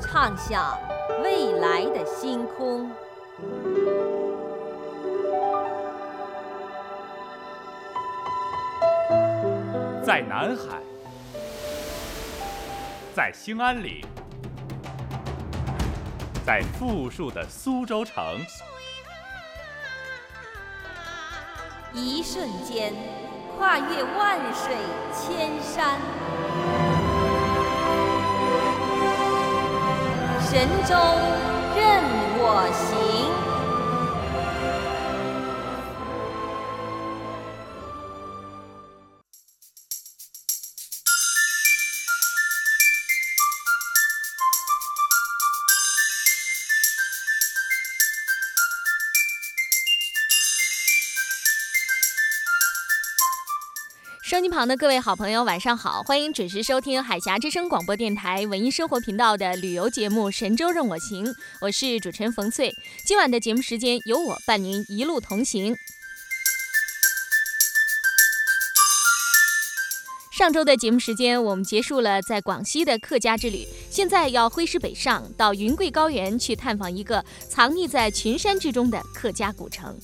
畅想未来的星空。在南海，在兴安岭，在富庶的苏州城，一瞬间跨越万水千山，神州任我行。收音旁的各位好朋友，晚上好！欢迎准时收听海峡之声广播电台文艺生活频道的旅游节目《神州任我行》，我是主持人冯翠。今晚的节目时间由我伴您一路同行。上周的节目时间，我们结束了在广西的客家之旅，现在要挥师北上，到云贵高原去探访一个藏匿在群山之中的客家古城。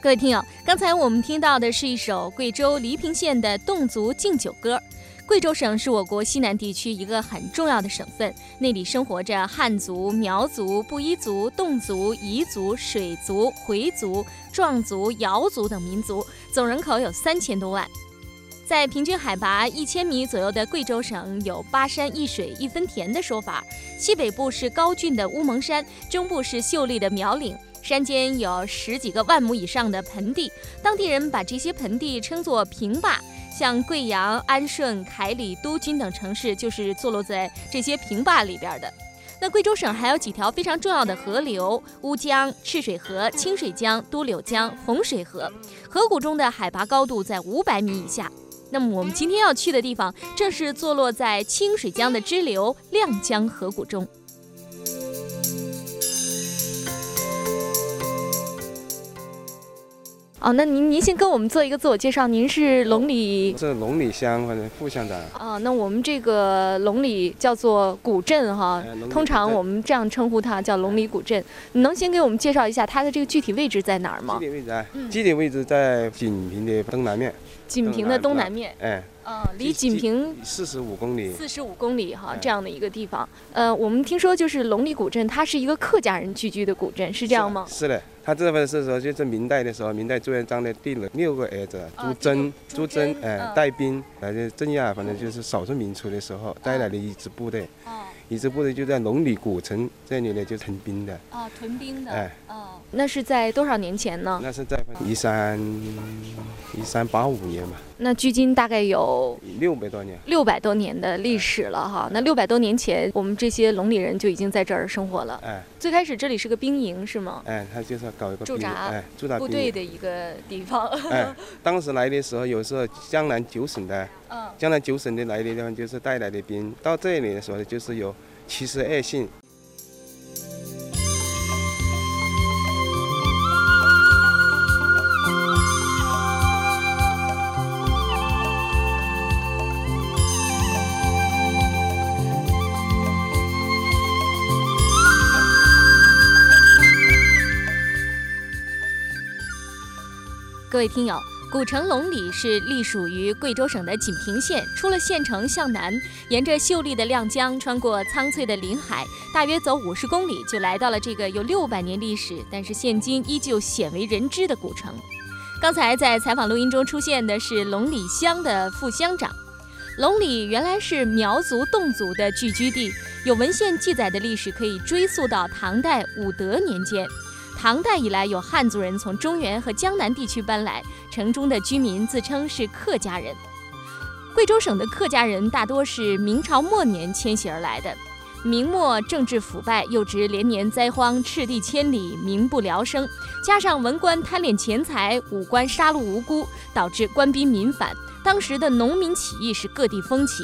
各位听友，刚才我们听到的是一首贵州黎平县的侗族敬酒歌。贵州省是我国西南地区一个很重要的省份，那里生活着汉族、苗族、布依族、侗族、彝族、水族、回族、壮族、瑶族等民族，总人口有三千多万。在平均海拔一千米左右的贵州省，有“八山一水一分田”的说法。西北部是高峻的乌蒙山，中部是秀丽的苗岭。山间有十几个万亩以上的盆地，当地人把这些盆地称作平坝。像贵阳、安顺、凯里、都军等城市，就是坐落在这些平坝里边的。那贵州省还有几条非常重要的河流：乌江、赤水河、清水江、都柳江、洪水河。河谷中的海拔高度在五百米以下。那么我们今天要去的地方，正是坐落在清水江的支流亮江河谷中。哦，那您您先跟我们做一个自我介绍，您是龙里，是龙里乡或者副乡长。哦，那我们这个龙里叫做古镇哈，通常我们这样称呼它叫龙里古镇。你能先给我们介绍一下它的这个具体位置在哪儿吗？具体位置啊，具体位置在锦屏的东南面。锦屏的东南面。哎。嗯，离锦屏四十五公里，四十五公里哈，这样的一个地方。呃，我们听说就是龙里古镇，它是一个客家人聚居的古镇，是这样吗？是的，它这份是说就是明代的时候，明代朱元璋的第六个儿子朱桢，朱桢哎带兵来镇压，反正就是少数民族的时候带来的一支部队。一支部队就在龙里古城这里呢，就屯兵的。啊，屯兵的。哎，哦，那是在多少年前呢？那是在一三一三八五年吧。那距今大概有六百多年。六百多年的历史了哈。那六百多年前，我们这些龙里人就已经在这儿生活了。哎，最开始这里是个兵营是吗？哎，他就是搞一个驻扎，哎，驻扎部队的一个地方。哎，当时来的时候，有时候江南九省的。嗯江南九省的来的地方就是带来的兵，到这里的时候就是有七十二姓。各位听友，古城龙里是隶属于贵州省的锦屏县。出了县城向南，沿着秀丽的亮江，穿过苍翠的林海，大约走五十公里，就来到了这个有六百年历史，但是现今依旧鲜为人知的古城。刚才在采访录音中出现的是龙里乡的副乡长。龙里原来是苗族侗族的聚居地，有文献记载的历史可以追溯到唐代武德年间。唐代以来，有汉族人从中原和江南地区搬来，城中的居民自称是客家人。贵州省的客家人大多是明朝末年迁徙而来的。明末政治腐败，又值连年灾荒，赤地千里，民不聊生，加上文官贪恋钱财，武官杀戮无辜，导致官逼民反。当时的农民起义是各地风起。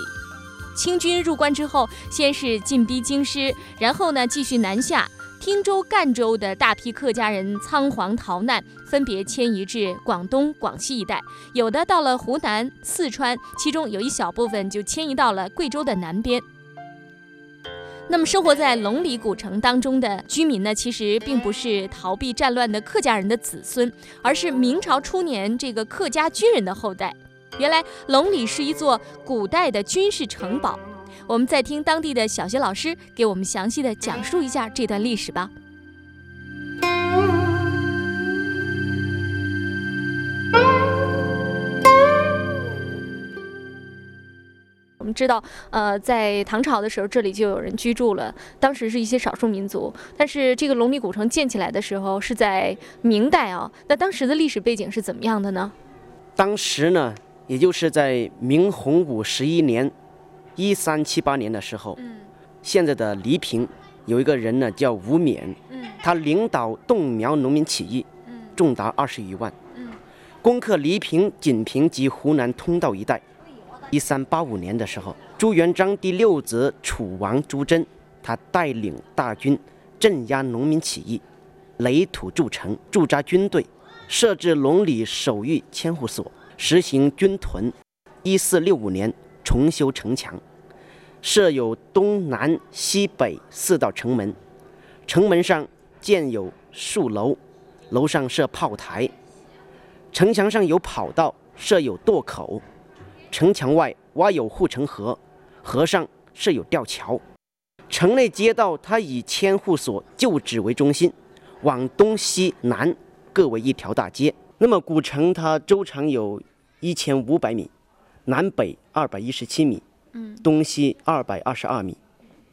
清军入关之后，先是进逼京师，然后呢继续南下。汀州、赣州的大批客家人仓皇逃难，分别迁移至广东、广西一带，有的到了湖南、四川，其中有一小部分就迁移到了贵州的南边。那么，生活在龙里古城当中的居民呢，其实并不是逃避战乱的客家人的子孙，而是明朝初年这个客家军人的后代。原来，龙里是一座古代的军事城堡。我们再听当地的小学老师给我们详细的讲述一下这段历史吧。我们知道，呃，在唐朝的时候，这里就有人居住了，当时是一些少数民族。但是这个龙里古城建起来的时候是在明代啊，那当时的历史背景是怎么样的呢？当时呢，也就是在明洪武十一年。一三七八年的时候，现在的黎平有一个人呢，叫吴冕，他领导侗苗农民起义，重达二十余万，攻克黎平、锦屏及湖南通道一带。一三八五年的时候，朱元璋第六子楚王朱桢，他带领大军镇压农民起义，垒土筑城，驻扎军队，设置龙里守御千户所，实行军屯。一四六五年重修城墙。设有东南西北四道城门，城门上建有数楼，楼上设炮台，城墙上有跑道，设有垛口，城墙外挖有护城河，河上设有吊桥。城内街道它以千户所旧址为中心，往东西南各为一条大街。那么古城它周长有一千五百米，南北二百一十七米。嗯东西二百二十二米，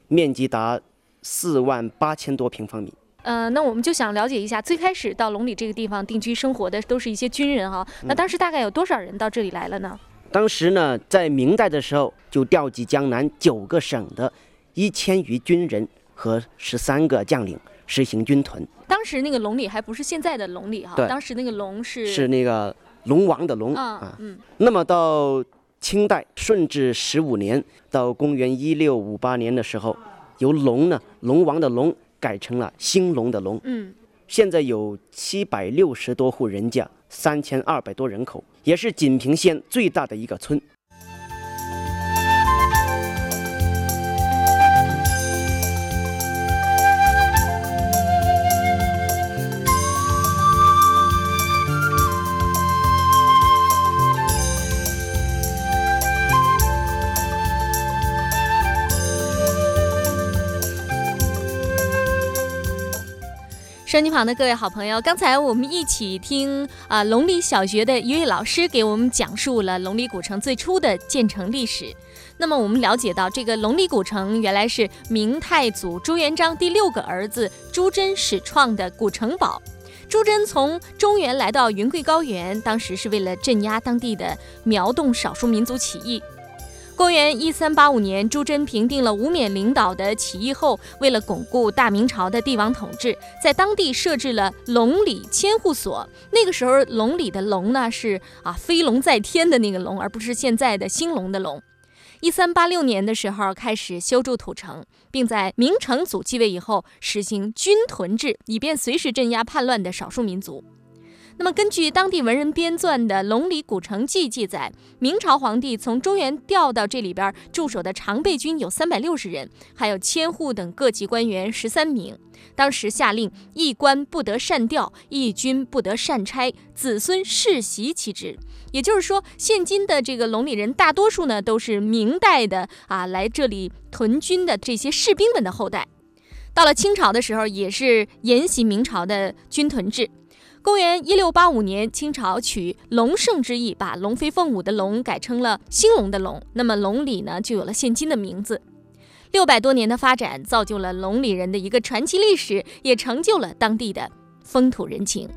面积达四万八千多平方米。呃，那我们就想了解一下，最开始到龙里这个地方定居生活的都是一些军人哈。那当时大概有多少人到这里来了呢？当时呢，在明代的时候就调集江南九个省的一千余军人和十三个将领实行军屯。当时那个龙里还不是现在的龙里哈，当时那个龙是是那个龙王的龙啊。嗯。那么到。清代顺治十五年到公元一六五八年的时候，由龙呢龙王的龙改成了兴隆的隆。嗯，现在有七百六十多户人家，三千二百多人口，也是锦屏县最大的一个村。收音机旁的各位好朋友，刚才我们一起听啊龙里小学的一位老师给我们讲述了龙里古城最初的建成历史。那么我们了解到，这个龙里古城原来是明太祖朱元璋第六个儿子朱桢始创的古城堡。朱桢从中原来到云贵高原，当时是为了镇压当地的苗侗少数民族起义。公元一三八五年，朱桢平定了吴冕领导的起义后，为了巩固大明朝的帝王统治，在当地设置了龙里千户所。那个时候，龙里的龙呢是啊飞龙在天的那个龙，而不是现在的兴隆的隆。一三八六年的时候，开始修筑土城，并在明成祖继位以后实行军屯制，以便随时镇压叛乱的少数民族。那么，根据当地文人编撰的《龙里古城记》记载，明朝皇帝从中原调到这里边驻守的常备军有三百六十人，还有千户等各级官员十三名。当时下令，一官不得擅调，一军不得擅差，子孙世袭其职。也就是说，现今的这个龙里人，大多数呢都是明代的啊来这里屯军的这些士兵们的后代。到了清朝的时候，也是沿袭明朝的军屯制。公元一六八五年，清朝取龙盛之意，把龙飞凤舞的龙改成了兴隆的隆，那么龙里呢就有了现今的名字。六百多年的发展，造就了龙里人的一个传奇历史，也成就了当地的风土人情。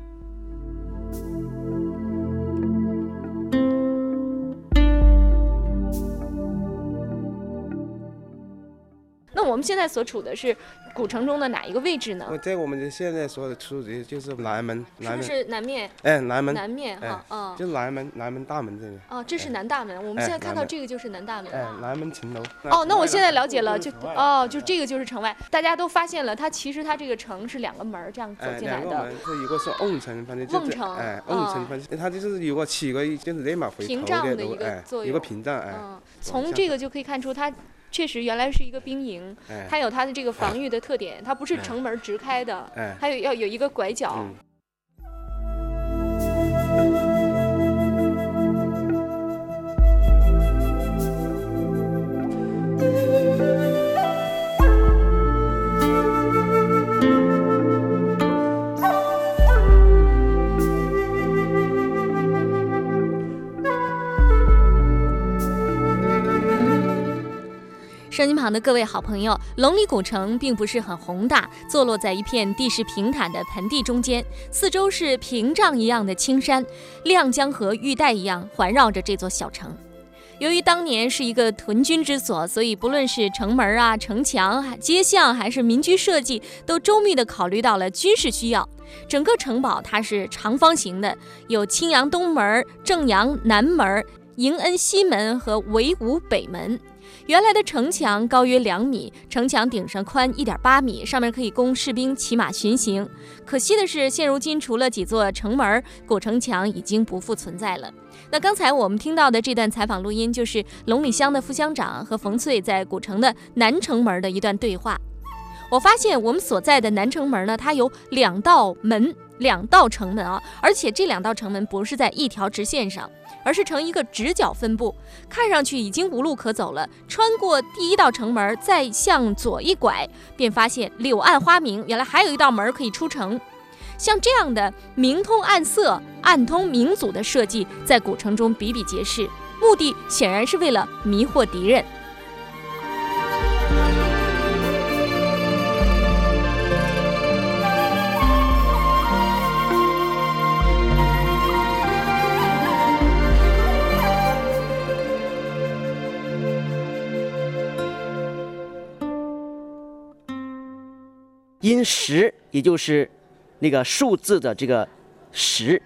那我们现在所处的是古城中的哪一个位置呢？我在我们现在所的处的就是南门，南门是南面？哎，南门，南面哈，嗯，就南门，南门大门这里。哦，这是南大门。我们现在看到这个就是南大门。哎，南门城楼。哦，那我现在了解了，就哦，就这个就是城外。大家都发现了，它其实它这个城是两个门这样走进来的。两个门，是一个是瓮城，反正就是。城。哎，瓮城，反正它就是有个起个就是立马回头的一个作用，一个屏障，哎。从这个就可以看出它。确实，原来是一个兵营，它有它的这个防御的特点，它不是城门直开的，还有要有一个拐角。声音旁的各位好朋友，龙里古城并不是很宏大，坐落在一片地势平坦的盆地中间，四周是屏障一样的青山，亮江河玉带一样环绕着这座小城。由于当年是一个屯军之所，所以不论是城门啊、城墙、街巷，还是民居设计，都周密地考虑到了军事需要。整个城堡它是长方形的，有青阳东门、正阳南门、迎恩西门和维武北门。原来的城墙高约两米，城墙顶上宽一点八米，上面可以供士兵骑马巡行。可惜的是，现如今除了几座城门，古城墙已经不复存在了。那刚才我们听到的这段采访录音，就是龙里乡的副乡长和冯翠在古城的南城门的一段对话。我发现我们所在的南城门呢，它有两道门。两道城门啊，而且这两道城门不是在一条直线上，而是呈一个直角分布，看上去已经无路可走了。穿过第一道城门，再向左一拐，便发现柳暗花明，原来还有一道门可以出城。像这样的明通暗色、暗通明阻的设计，在古城中比比皆是，目的显然是为了迷惑敌人。因十，也就是那个数字的这个十，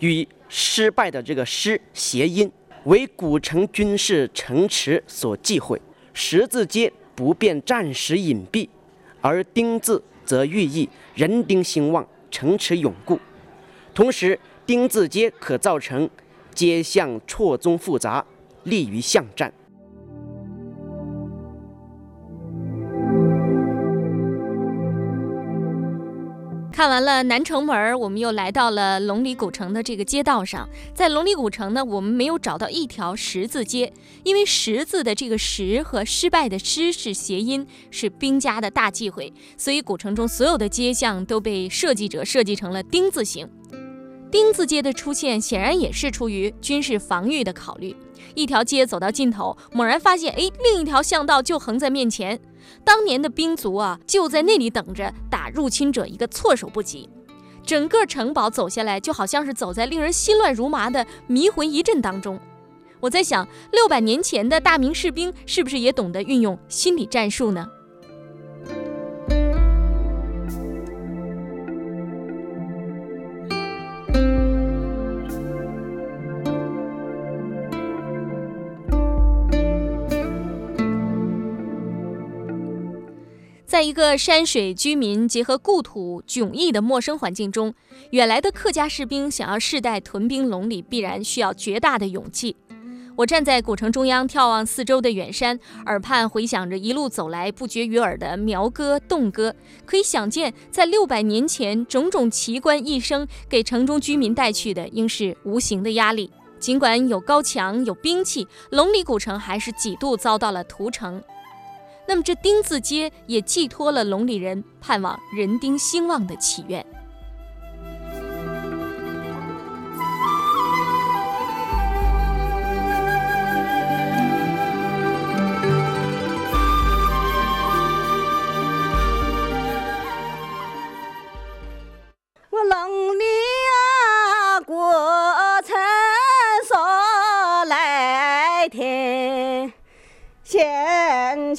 与失败的这个失谐音，为古城军事城池所忌讳。十字街不便暂时隐蔽，而丁字则寓意人丁兴旺，城池永固。同时，丁字街可造成街巷错综复杂，利于巷战。看完了南城门，我们又来到了龙里古城的这个街道上。在龙里古城呢，我们没有找到一条十字街，因为十字的这个十和失败的失是谐音，是兵家的大忌讳，所以古城中所有的街巷都被设计者设计成了丁字形。丁字街的出现，显然也是出于军事防御的考虑。一条街走到尽头，猛然发现，哎，另一条巷道就横在面前。当年的兵卒啊，就在那里等着打入侵者一个措手不及。整个城堡走下来，就好像是走在令人心乱如麻的迷魂一阵当中。我在想，六百年前的大明士兵是不是也懂得运用心理战术呢？在一个山水居民结合故土迥异的陌生环境中，远来的客家士兵想要世代屯兵龙里，必然需要绝大的勇气。我站在古城中央，眺望四周的远山，耳畔回响着一路走来不绝于耳的苗歌、侗歌。可以想见，在六百年前，种种奇观异声给城中居民带去的，应是无形的压力。尽管有高墙、有兵器，龙里古城还是几度遭到了屠城。那么，这丁字街也寄托了龙里人盼望人丁兴旺的祈愿。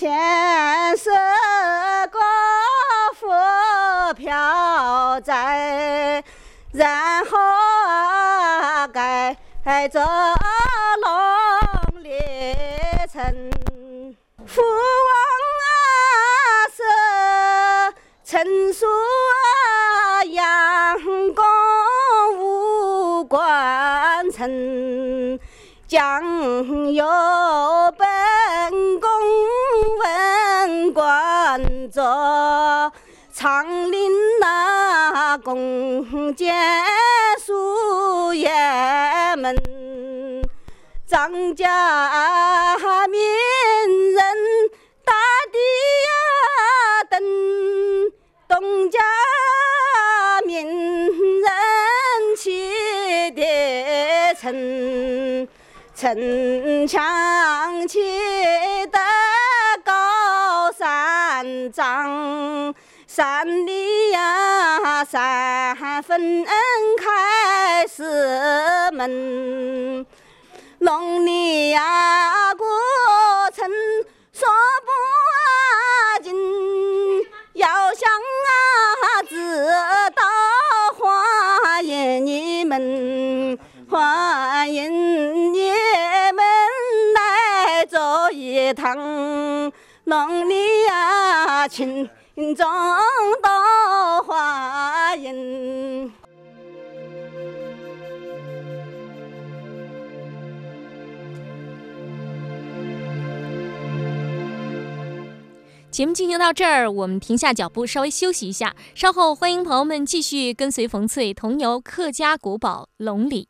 然该这龙里城，父王啊是陈叔啊杨公无关城，将有本宫文官做。长林那弓箭树叶张家名人大地呀等，东家名人起的城，城墙起得高三丈。山里呀，三分开四门，龙里呀，过程说不尽，要想啊，知道欢迎你们，欢迎你们来走一趟，龙里呀，亲。心中多欢迎。节目进行到这儿，我们停下脚步，稍微休息一下。稍后欢迎朋友们继续跟随冯翠同游客家古堡龙里。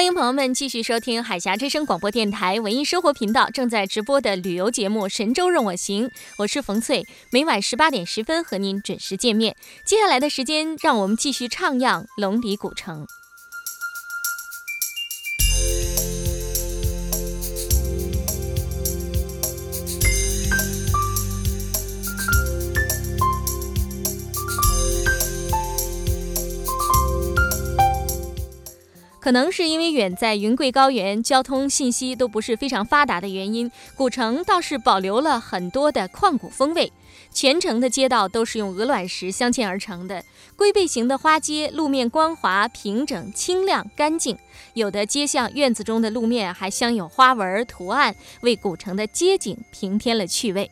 欢迎朋友们继续收听海峡之声广播电台文艺生活频道正在直播的旅游节目《神州任我行》，我是冯翠，每晚十八点十分和您准时见面。接下来的时间，让我们继续徜徉龙里古城。可能是因为远在云贵高原，交通信息都不是非常发达的原因，古城倒是保留了很多的旷古风味。全城的街道都是用鹅卵石镶嵌而成的，龟背形的花街，路面光滑、平整、清亮、干净。有的街巷院子中的路面还镶有花纹图案，为古城的街景平添了趣味。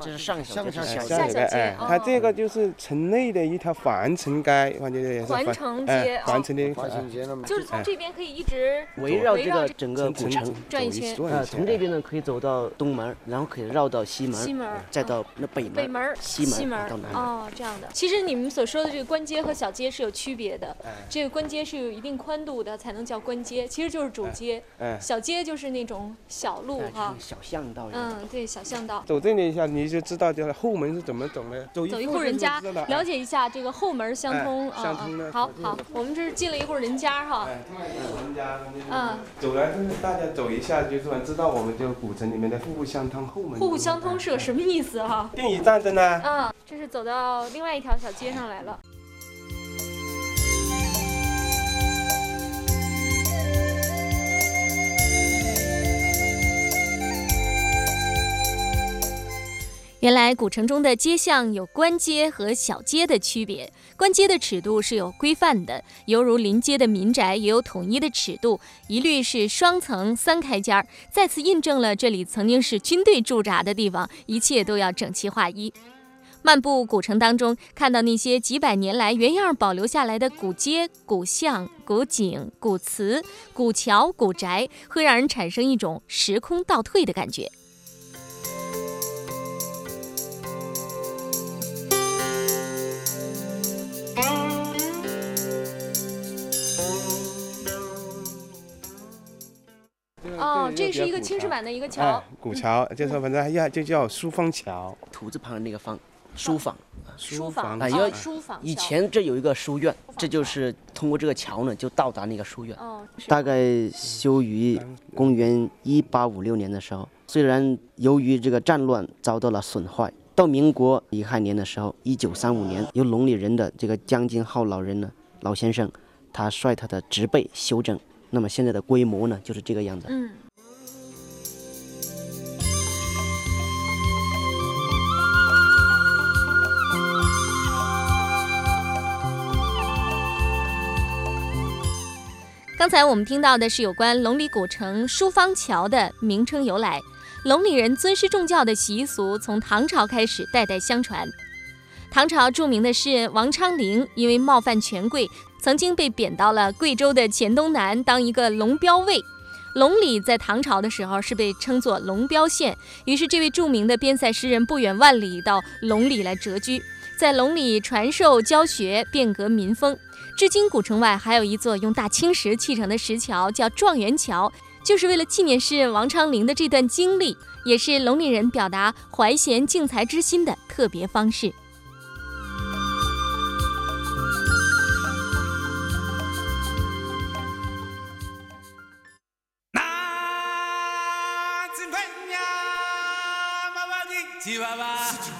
这是上小街，哎小下小街它这个就是城内的一条环城街，环城街环城的环城街了嘛，就是从这边可以一直围绕这个整个古城。转一圈呃，从这边呢可以走到东门，然后可以绕到西门，西门再到那北门，北门、西门，西门到南门。哦，这样的。其实你们所说的这个官街和小街是有区别的，这个官街是有一定宽度的，才能叫官街，其实就是主街。哎，小街就是那种小路哎哈，小巷道。嗯，对，小巷道。走这里一下你就知道，就是后门是怎么走的。走走一户人家了，解一下这个后门相通，啊相通的好好，我们这是进了一户人家哈，哎，人家嗯，走来就是大家走一下，就是知道我们这个古城里面的户户相通后门。户户相通是个什么意思哈？电影战争呢。嗯，这是走到另外一条小街上来了。原来古城中的街巷有官街和小街的区别，官街的尺度是有规范的，犹如临街的民宅也有统一的尺度，一律是双层三开间儿，再次印证了这里曾经是军队驻扎的地方，一切都要整齐划一。漫步古城当中，看到那些几百年来原样保留下来的古街、古巷、古井、古祠、古桥、古宅，会让人产生一种时空倒退的感觉。哦，这是一个青石板的一个桥哎，，古桥，就是反正要就叫书坊桥，土字旁的那个坊，书坊。书房啊因为哦书房以前这有一个书院，这就是通过这个桥呢，就到达那个书院。哦，大概修于公元一八五六年的时候，虽然由于这个战乱遭到了损坏，到民国乙亥年的时候，一九三五年，由龙里人的这个江金浩老人呢，老先生，他率他的植被修整，那么现在的规模呢，就是这个样子。嗯。刚才我们听到的是有关龙里古城书芳桥的名称由来。龙里人尊师重教的习俗从唐朝开始代代相传。唐朝著名的诗人王昌龄，因为冒犯权贵，曾经被贬到了贵州的黔东南当一个龙标尉。龙里在唐朝的时候是被称作龙标县，于是这位著名的边塞诗人不远万里到龙里来谪居，在龙里传授教学，变革民风。至今，古城外还有一座用大青石砌成的石桥，叫状元桥，就是为了纪念诗人王昌龄的这段经历，也是龙陵人表达怀贤敬才之心的特别方式。读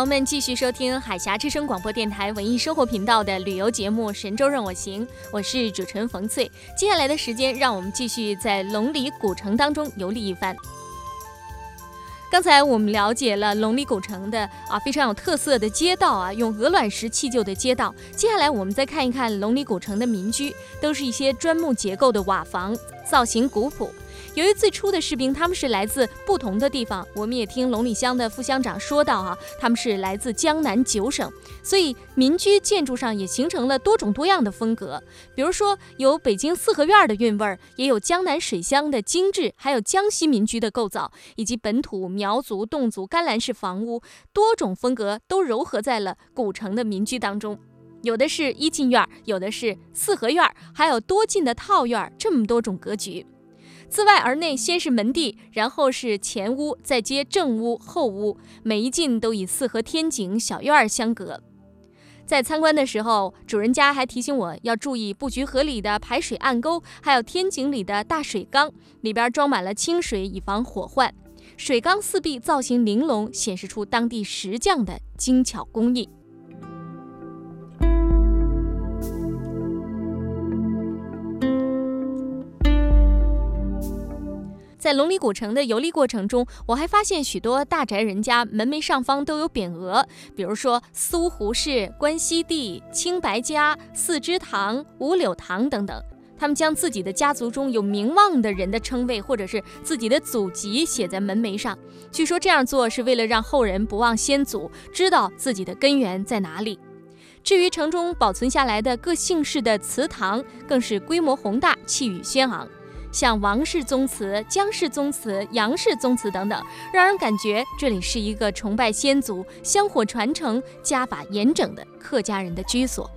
朋友们继续收听海峡之声广播电台文艺生活频道的旅游节目《神州任我行》，我是主持人冯翠。接下来的时间，让我们继续在龙里古城当中游历一番。刚才我们了解了龙里古城的啊非常有特色的街道啊，用鹅卵石砌就的街道。接下来我们再看一看龙里古城的民居，都是一些砖木结构的瓦房，造型古朴。由于最初的士兵他们是来自不同的地方，我们也听龙里乡的副乡长说到哈、他们是来自江南九省，所以民居建筑上也形成了多种多样的风格。比如说有北京四合院的韵味儿，也有江南水乡的精致，还有江西民居的构造，以及本土苗族、侗族甘蓝式房屋，多种风格都糅合在了古城的民居当中。有的是一进院，有的是四合院，还有多进的套院，这么多种格局。自外而内，先是门第，然后是前屋，再接正屋、后屋，每一进都以四合天井小院相隔。在参观的时候，主人家还提醒我要注意布局合理的排水暗沟，还有天井里的大水缸，里边装满了清水，以防火患。水缸四壁造型玲珑，显示出当地石匠的精巧工艺。在龙里古城的游历过程中，我还发现许多大宅人家门楣上方都有匾额，比如说苏湖市、关西地、青白家、四之堂、五柳堂等等。他们将自己的家族中有名望的人的称谓，或者是自己的祖籍写在门楣上。据说这样做是为了让后人不忘先祖，知道自己的根源在哪里。至于城中保存下来的各姓氏的祠堂，更是规模宏大，气宇轩昂。像王氏宗祠、姜氏宗祠、杨氏宗祠等等，让人感觉这里是一个崇拜先祖、香火传承、家法严整的客家人的居所。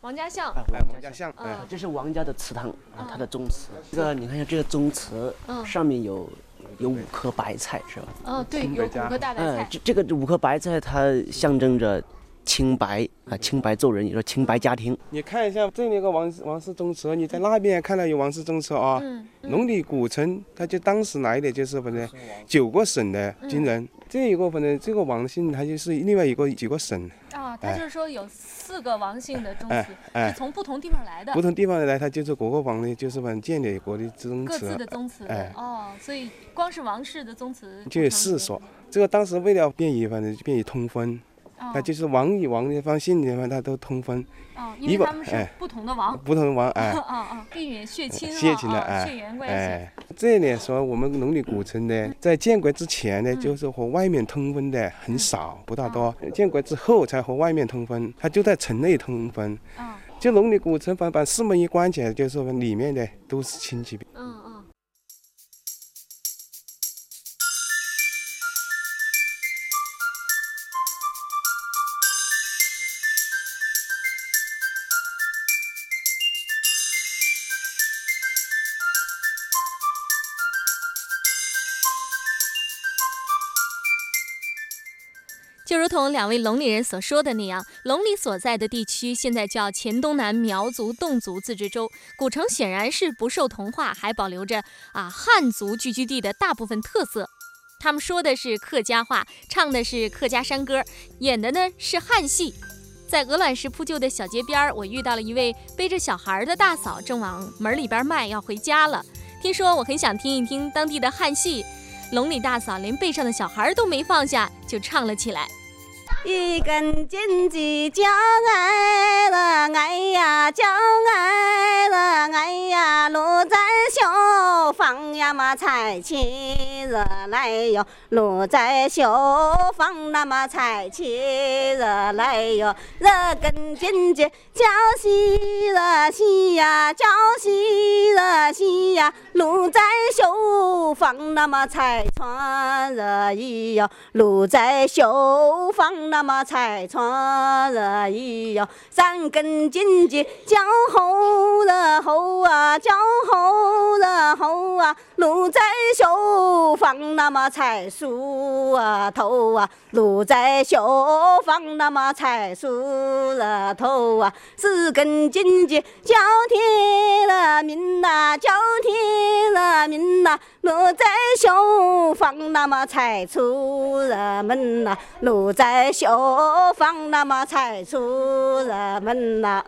王家巷，王家巷，哎，这是王家的祠堂啊，他的宗祠。这个你看一下，这个宗祠上面有。有五颗白菜是吧？哦，对，有五颗大白菜。嗯，这这个五颗白菜它象征着清白啊，清白做人，也说清白家庭。你看一下这里有个王王氏宗祠，你在那边看到有王氏宗祠啊。嗯。龙里古城，他就当时来的就是反正九个省的军人。这一个反正这个王姓，他就是另外一个几个省。啊，他就是说有四个王姓的宗祠，是从不同地方来的。不同地方来，他就是各个王的，就是反正建立国的宗祠。各自的宗祠。哎。哦，所以光是王氏的宗祠就有四所。这个当时为了便于，反正便于通婚。他就是王与王的方姓的方，它都通婚。哦，因为他们是不同的王。不同的王，哎。啊 啊，避免血亲血亲的哎，血缘关系。哎，这里说我们龙里古城呢，在建国之前呢，就是和外面通婚的很少，不大多。建国之后才和外面通婚，它就在城内通婚。啊。就龙里古城，把把四门一关起来，就是说里面的都是亲戚。同两位龙里人所说的那样，龙里所在的地区现在叫黔东南苗族侗族自治州。古城显然是不受同化，还保留着啊汉族聚居地的大部分特色。他们说的是客家话，唱的是客家山歌，演的呢是汉戏。在鹅卵石铺就的小街边，我遇到了一位背着小孩的大嫂，正往门里边迈，要回家了。听说我很想听一听当地的汉戏。龙里大嫂连背上的小孩都没放下，就唱了起来。一根金鸡叫哎了哎呀叫哎了哎呀，路在绣房呀嘛才起热来哟，路在绣房那么才起热来哟，热根金鸡叫西热西呀叫西热西呀，路在绣房那么才穿热衣哟，路在绣房那么才穿了衣哟，三根金鸡叫吼了吼啊，叫吼了吼啊，路在绣房那么才梳啊头啊，路在绣房那么才梳了头啊，四根金鸡叫天了命呐，叫天了命呐，路在绣房那么才出了门呐，路在绣房那么才出人门呐。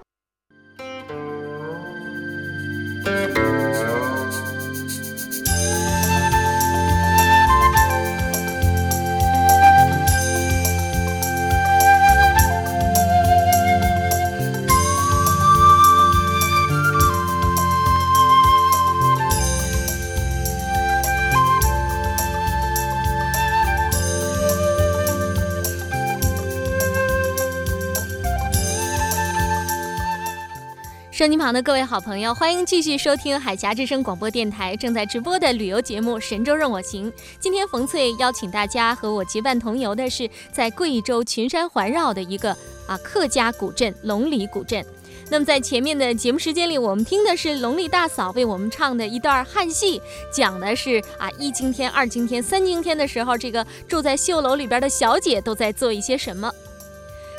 收音旁的各位好朋友，欢迎继续收听海峡之声广播电台正在直播的旅游节目《神州任我行》。今天冯翠邀请大家和我结伴同游的是在贵州群山环绕的一个啊客家古镇龙里古镇。那么在前面的节目时间里，我们听的是龙里大嫂为我们唱的一段汉戏，讲的是啊一惊天、二惊天、三惊天的时候，这个住在绣楼里边的小姐都在做一些什么。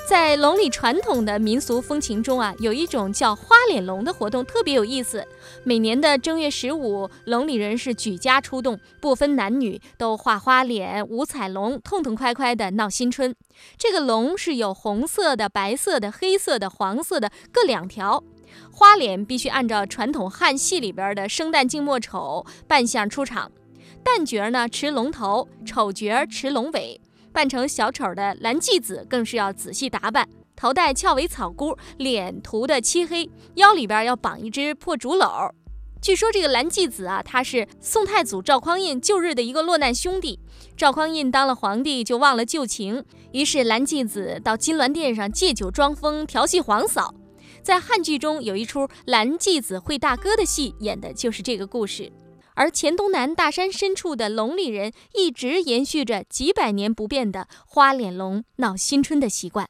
在龙里传统的民俗风情中啊，有一种叫花脸龙的活动，特别有意思。每年的正月十五，龙里人是举家出动，不分男女，都画花脸、舞彩龙，痛痛快快的闹新春。这个龙是有红色的、白色的、黑色的、黄色的各两条。花脸必须按照传统汉戏里边的生旦净末丑扮相出场，旦角儿呢持龙头，丑角儿持龙尾。扮成小丑的蓝继子更是要仔细打扮，头戴翘尾草箍，脸涂的漆黑，腰里边要绑一只破竹篓。据说这个蓝继子啊，他是宋太祖赵匡胤旧日的一个落难兄弟。赵匡胤当了皇帝就忘了旧情，于是蓝继子到金銮殿上借酒装疯，调戏皇嫂。在汉剧中有一出蓝继子会大哥的戏，演的就是这个故事。而黔东南大山深处的龙里人一直延续着几百年不变的花脸龙闹新春的习惯。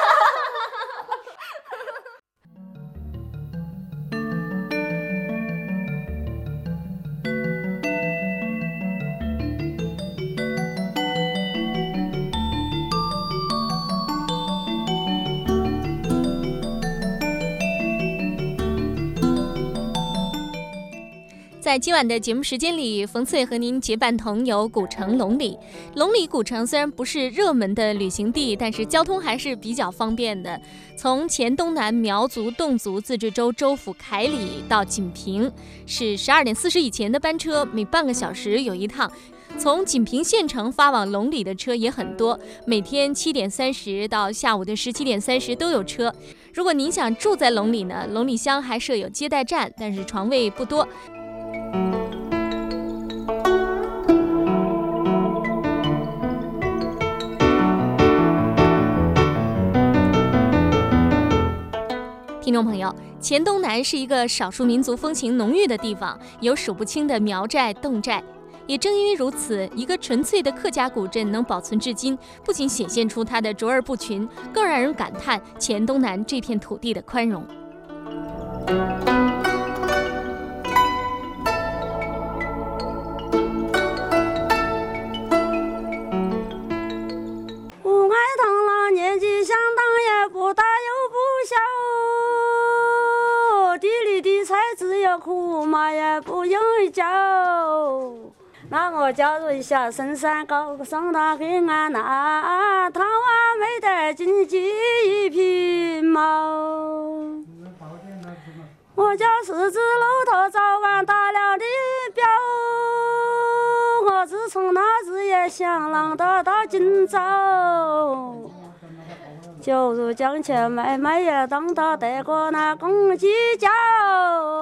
在今晚的节目时间里，冯翠和您结伴同游古城龙里。龙里古城虽然不是热门的旅行地，但是交通还是比较方便的。从黔东南苗族、侗族自治州州府凯里到锦屏，是十二点四十以前的班车，每半个小时有一趟。从锦屏县城发往龙里的车也很多，每天七点三十到下午的十七点三十都有车。如果您想住在龙里呢，龙里乡还设有接待站，但是床位不多。听众朋友，黔东南是一个少数民族风情浓郁的地方，有数不清的苗寨、侗寨。也正因为如此，一个纯粹的客家古镇能保存至今，不仅显现出它的卓尔不群，更让人感叹黔东南这片土地的宽容。苦嘛也不容易交，那我假如下深山高上那黑暗那，他还没得经济一匹毛。我家十字路头早晚打了的表，我自从那日也想让他到今朝。就如将前买卖也当到得过那公鸡叫，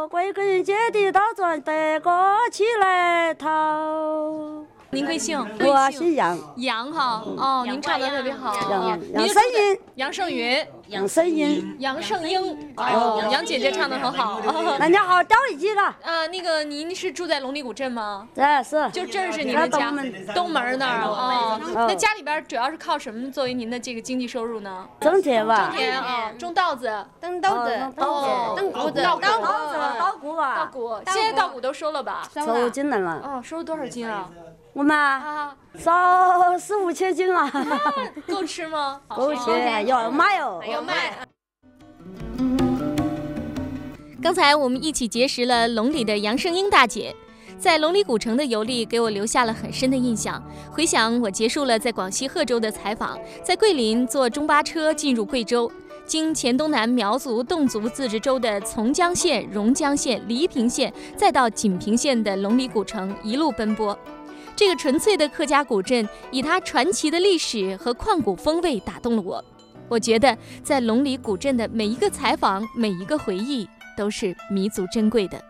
归根结底都转得过起来头。您贵姓？我姓杨。杨哈，哦，您唱的特别好。杨杨胜云。杨胜云。杨胜英。杨胜英。哦，杨姐姐唱的很好。大家好掉一句了。啊，那个您是住在龙里古镇吗？对，是。就这是您的家。东门那儿啊。那家里边主要是靠什么作为您的这个经济收入呢？种田吧。种田啊，种稻子。种稻子。哦，种谷子。稻谷。稻谷啊。稻谷。现在稻谷都收了吧？收进来了。哦，收了多少斤啊？我们啊，烧四五千斤了，够吃吗？够吃，要卖哦，要卖。刚才我们一起结识了龙里的杨胜英大姐，在龙里古城的游历给我留下了很深的印象。回想我结束了在广西贺州的采访，在桂林坐中巴车进入贵州，经黔东南苗族、侗族自治州的从江县、榕江县、黎平县，再到锦屏县的龙里古城，一路奔波。这个纯粹的客家古镇，以它传奇的历史和旷古风味打动了我。我觉得在龙里古镇的每一个采访、每一个回忆，都是弥足珍贵的。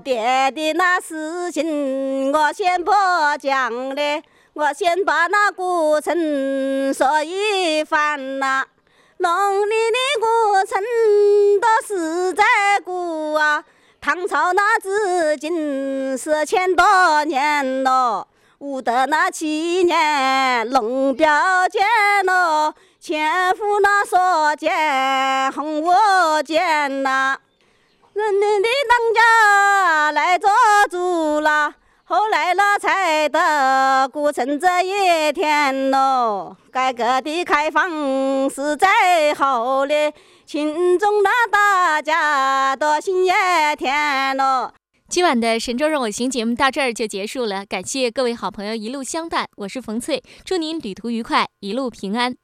别的那事情我先不讲嘞，我先把那古城说一番呐。龙里的古城都是在古啊，唐朝那至今是千多年咯。武德那七年龙标见咯，前夫那所见红我见呐。人民的当家来做主了，后来了才得古城这一天咯。改革的开放是在后嘞，群众那大家多心也甜咯。今晚的《神州任我行》节目到这儿就结束了，感谢各位好朋友一路相伴，我是冯翠，祝您旅途愉快，一路平安。